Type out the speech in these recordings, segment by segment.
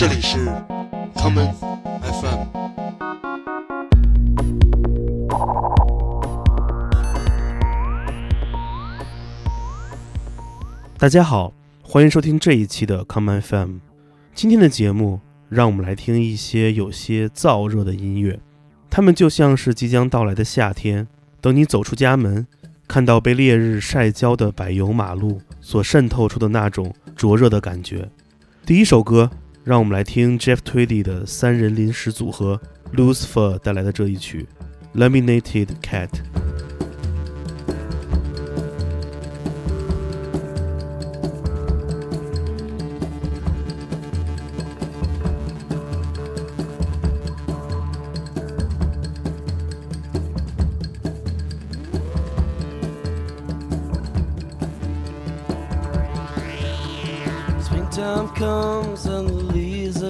这里是 common FM。大家好，欢迎收听这一期的 common FM。今天的节目，让我们来听一些有些燥热的音乐，它们就像是即将到来的夏天。等你走出家门，看到被烈日晒焦的柏油马路所渗透出的那种灼热的感觉。第一首歌，让我们来听 Jeff Tweedy 的三人临时组合 Lucifer 带来的这一曲《Laminated Cat》。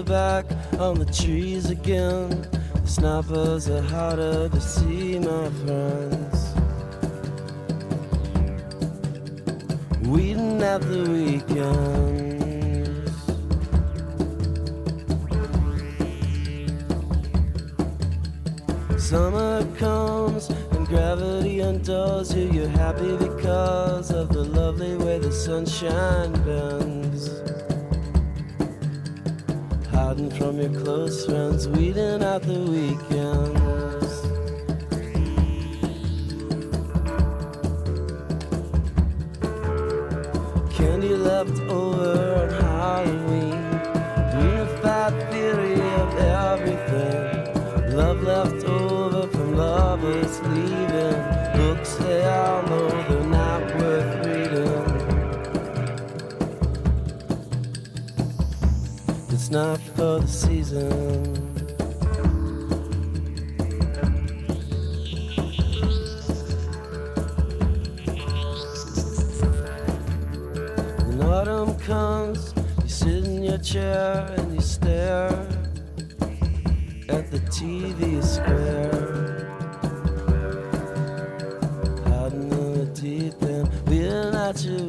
Back on the trees again. The snappers are harder to see, my friends. Weeding at the weekends. Summer comes and gravity undoes you. You're happy because of the lovely way the sunshine bends. From your close friends, weeding out the weekends. Candy left over It's not for the season. When autumn comes, you sit in your chair and you stare at the TV square. Hiding in the deep end, weeding out your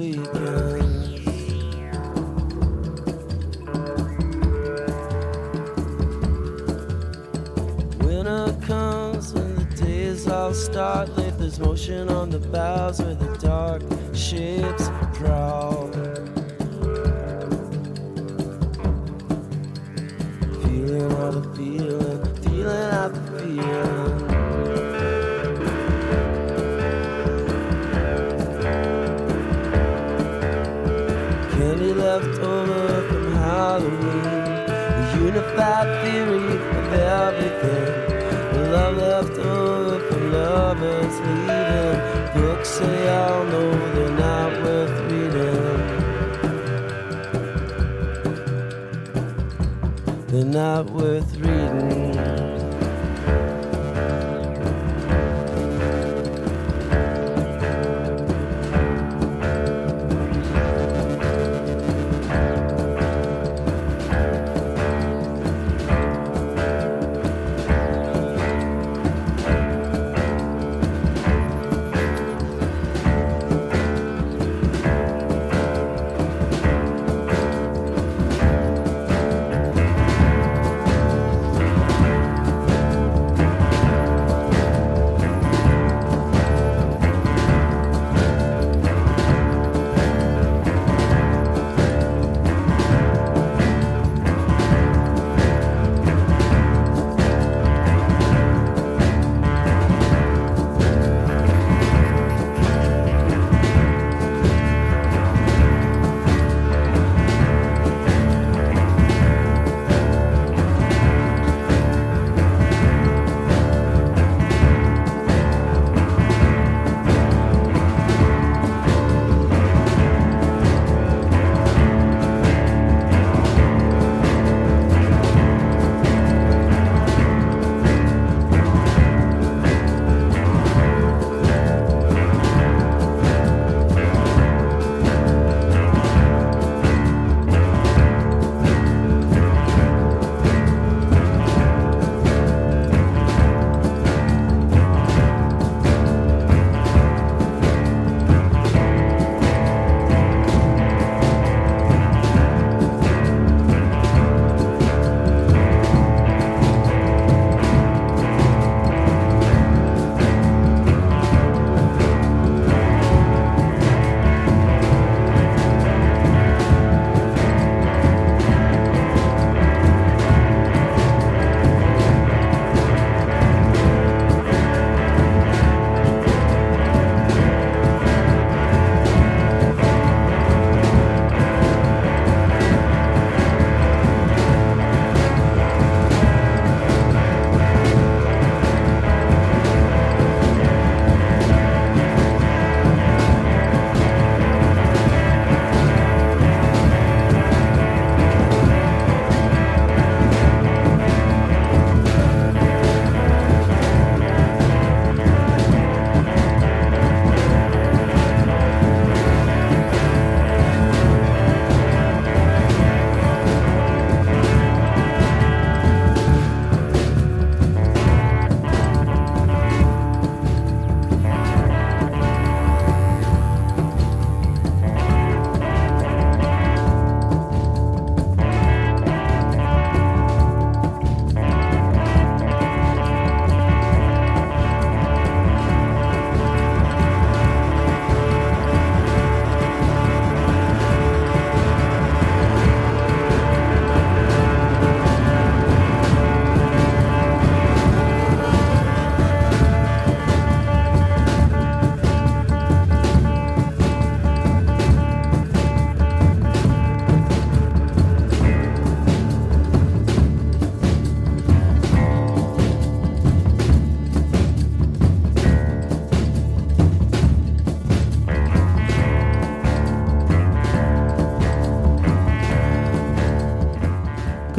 There's motion on the bows where the dark ships prowl. Feeling all the feeling, feeling out the feeling. Candy left over from Halloween. A unified theory of everything. Love left over lovers leaving. Books they all know they're not worth reading. They're not worth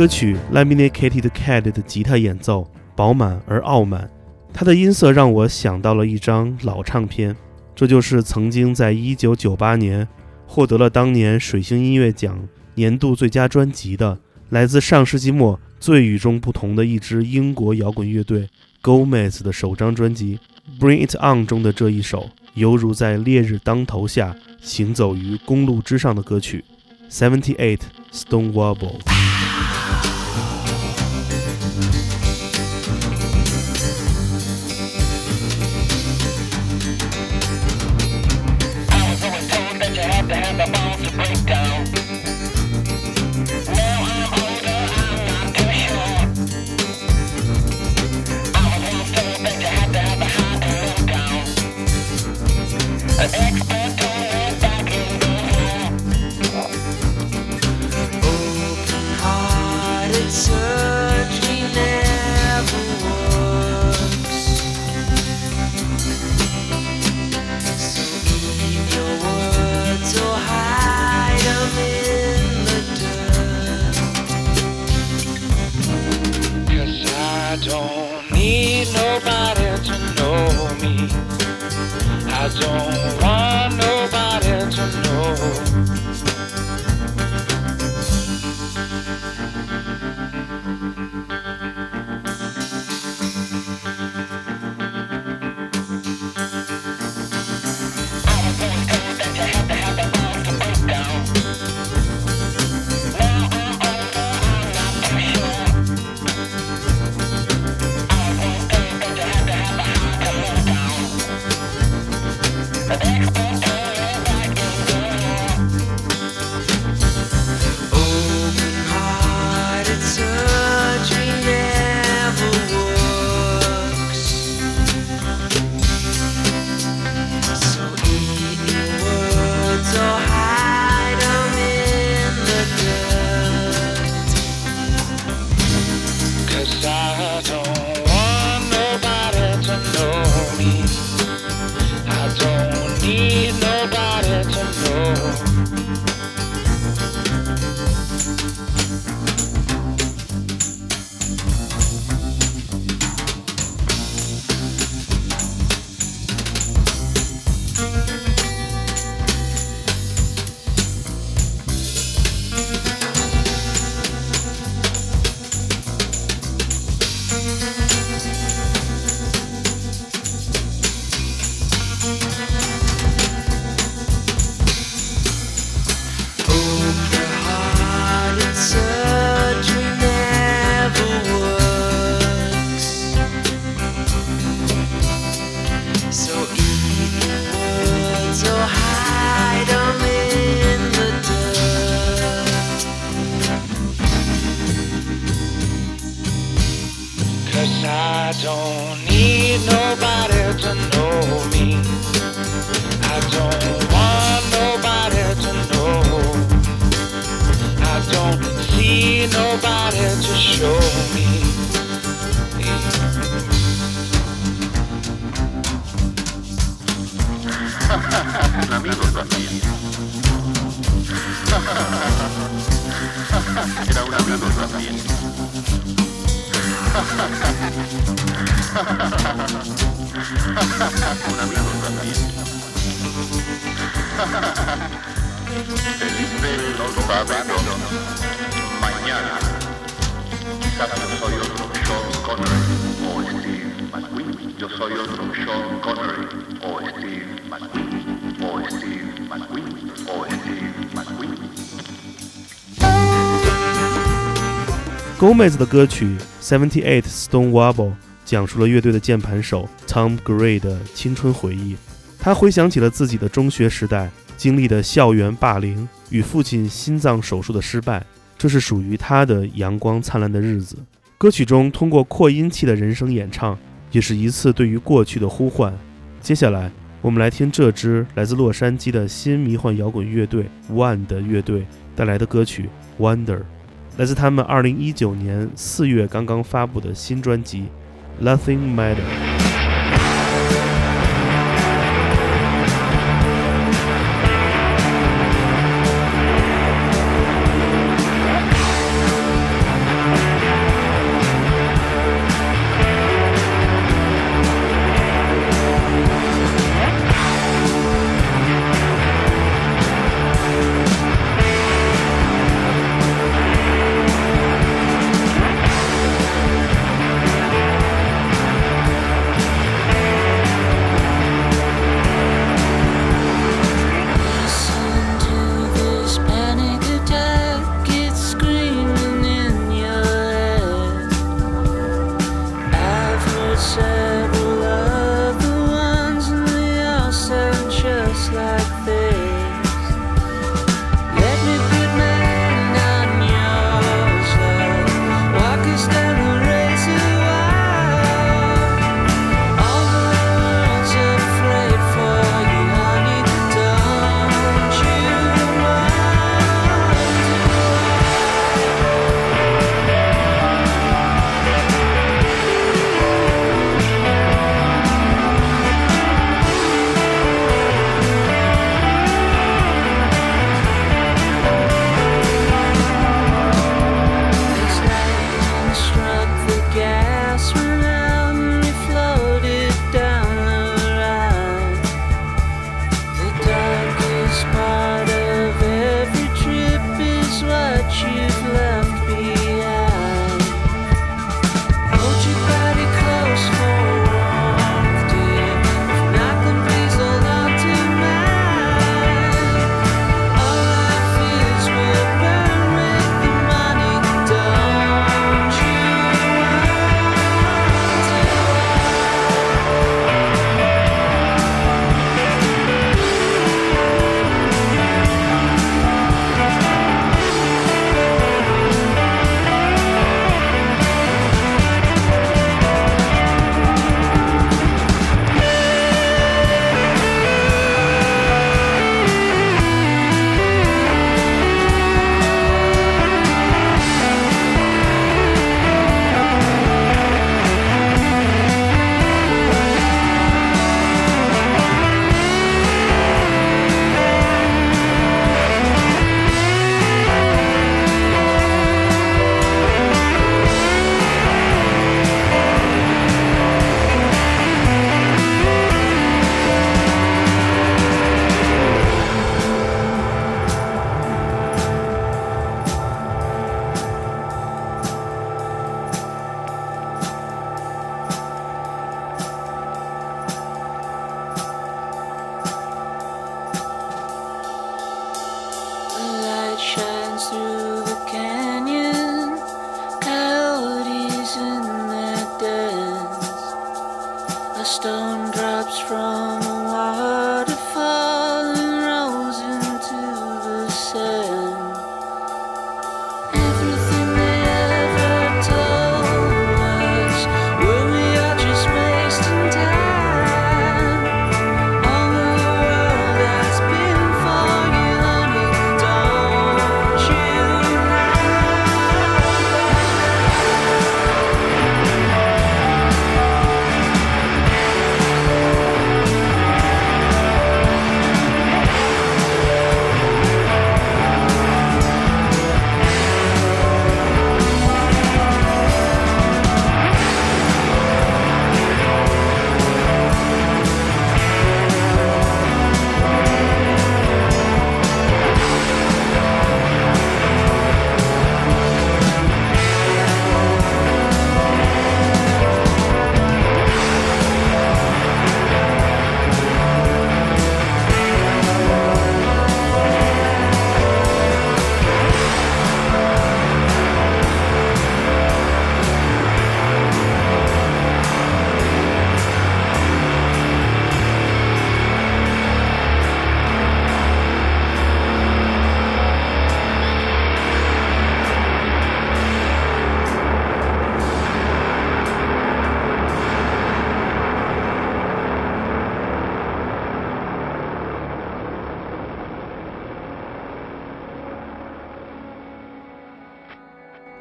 歌曲《Laminated Cat》的吉他演奏饱满而傲慢，它的音色让我想到了一张老唱片，这就是曾经在1998年获得了当年水星音乐奖年度最佳专辑的，来自上世纪末最与众不同的一支英国摇滚乐队 Gomez 的首张专辑《Bring It On》中的这一首，犹如在烈日当头下行走于公路之上的歌曲《Seventy Eight Stone don't need nobody to know me. I don't want nobody to know. I don't see nobody to show me. Felipe lo sabe todo. Mañana quizás yo soy otro Sean Connery o Steve McQueen. Yo soy otro Sean Connery o Steve McQueen. O Steve McQueen. O Steve McQueen. Gomez 的歌曲《Seventy Eight Stone Wobble》 讲述了乐队的键盘手 Tom Gray 的青春回忆。他回想起了自己的中学时代经历的校园霸凌与父亲心脏手术的失败，这是属于他的阳光灿烂的日子。歌曲中通过扩音器的人声演唱，也是一次对于过去的呼唤。接下来，我们来听这支来自洛杉矶的新迷幻摇滚乐队 One 的乐队带来的歌曲《Wonder》。来自他们2019年4月刚刚发布的新专辑《nothing matters.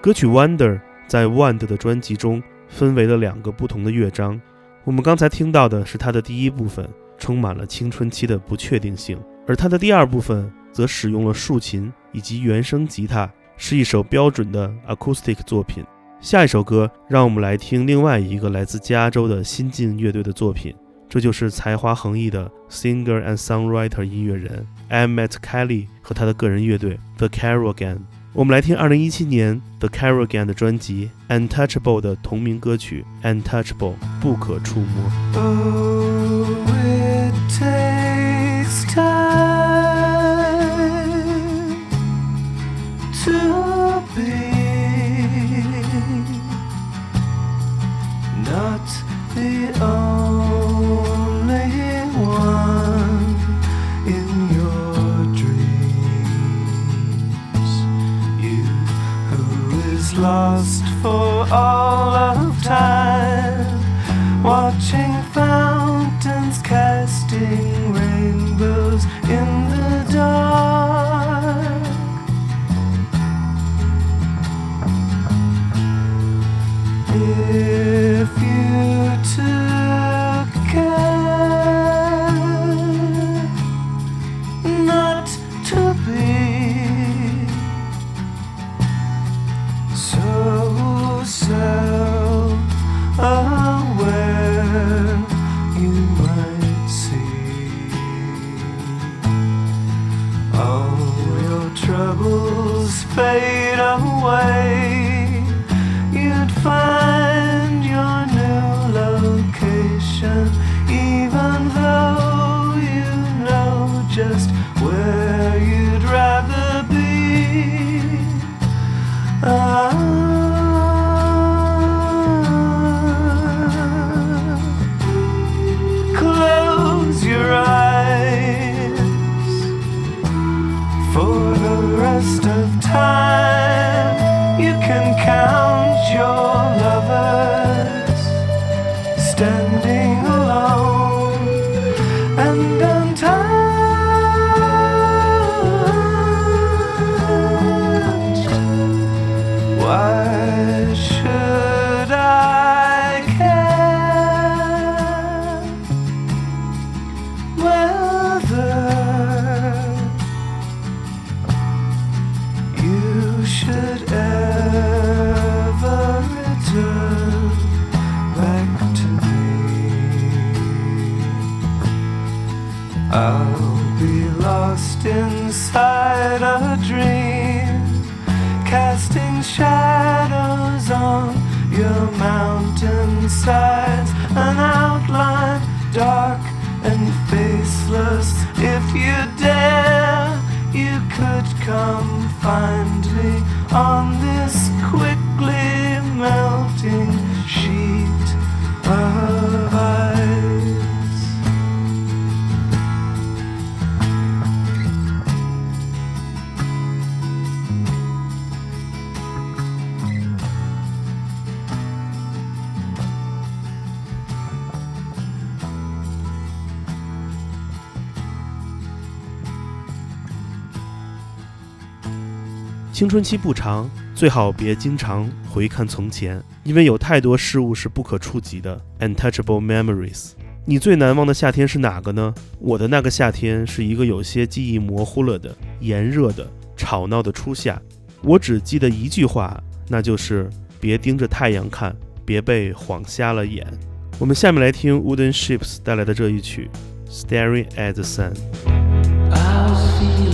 歌曲 Wonder》在 Wand 的专辑中分为了两个不同的乐章。我们刚才听到的是它的第一部分，充满了青春期的不确定性；而它的第二部分则使用了竖琴以及原声吉他，是一首标准的 acoustic 作品。下一首歌，让我们来听另外一个来自加州的新晋乐队的作品，这就是才华横溢的 singer and songwriter 音乐人 Emmett Kelly 和他的个人乐队 The Caravan。我们来听二零一七年 The Caravan 的专辑《Untouchable》的同名歌曲《Untouchable》，不可触摸。Oh, 青春期不长，最好别经常回看从前，因为有太多事物是不可触及的 （untouchable memories）。你最难忘的夏天是哪个呢？我的那个夏天是一个有些记忆模糊了的炎热的吵闹的初夏。我只记得一句话，那就是别盯着太阳看，别被晃瞎了眼。我们下面来听 Wooden Ships 带来的这一曲《Staring at the Sun》。I feel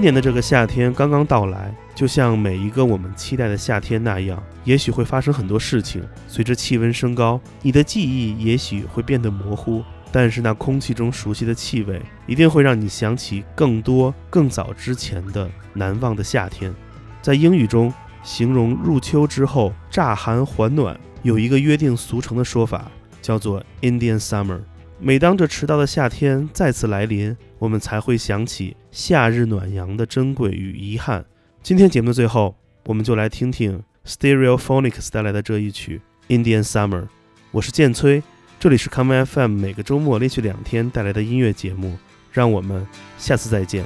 今年的这个夏天刚刚到来，就像每一个我们期待的夏天那样，也许会发生很多事情。随着气温升高，你的记忆也许会变得模糊，但是那空气中熟悉的气味，一定会让你想起更多更早之前的难忘的夏天。在英语中，形容入秋之后乍寒还暖，有一个约定俗成的说法，叫做 Indian Summer。每当这迟到的夏天再次来临，我们才会想起夏日暖阳的珍贵与遗憾。今天节目的最后，我们就来听听 Stereophonics 带来的这一曲《Indian Summer》。我是剑崔，这里是 Come FM 每个周末连续两天带来的音乐节目。让我们下次再见。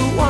you want.